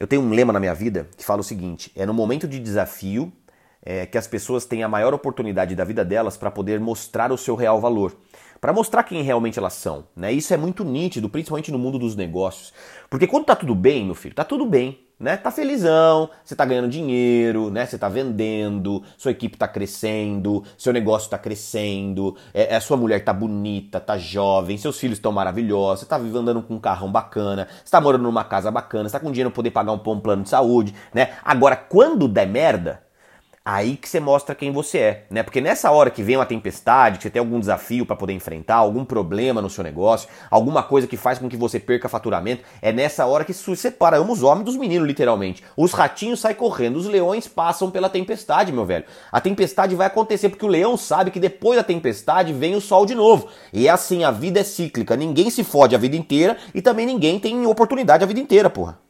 Eu tenho um lema na minha vida que fala o seguinte: é no momento de desafio é, que as pessoas têm a maior oportunidade da vida delas para poder mostrar o seu real valor. Para mostrar quem realmente elas são. Né? Isso é muito nítido, principalmente no mundo dos negócios. Porque quando tá tudo bem, meu filho, tá tudo bem né? Tá felizão, você tá ganhando dinheiro, né? Você tá vendendo, sua equipe tá crescendo, seu negócio tá crescendo, é, a é, sua mulher tá bonita, tá jovem, seus filhos estão maravilhosos, você tá andando com um carrão bacana, você tá morando numa casa bacana, você tá com dinheiro pra poder pagar um, um plano de saúde, né? Agora, quando der merda, aí que você mostra quem você é, né? Porque nessa hora que vem uma tempestade, que você tem algum desafio para poder enfrentar, algum problema no seu negócio, alguma coisa que faz com que você perca faturamento, é nessa hora que separamos os homens dos meninos, literalmente. Os ratinhos saem correndo, os leões passam pela tempestade, meu velho. A tempestade vai acontecer porque o leão sabe que depois da tempestade vem o sol de novo. E é assim, a vida é cíclica, ninguém se fode a vida inteira e também ninguém tem oportunidade a vida inteira, porra.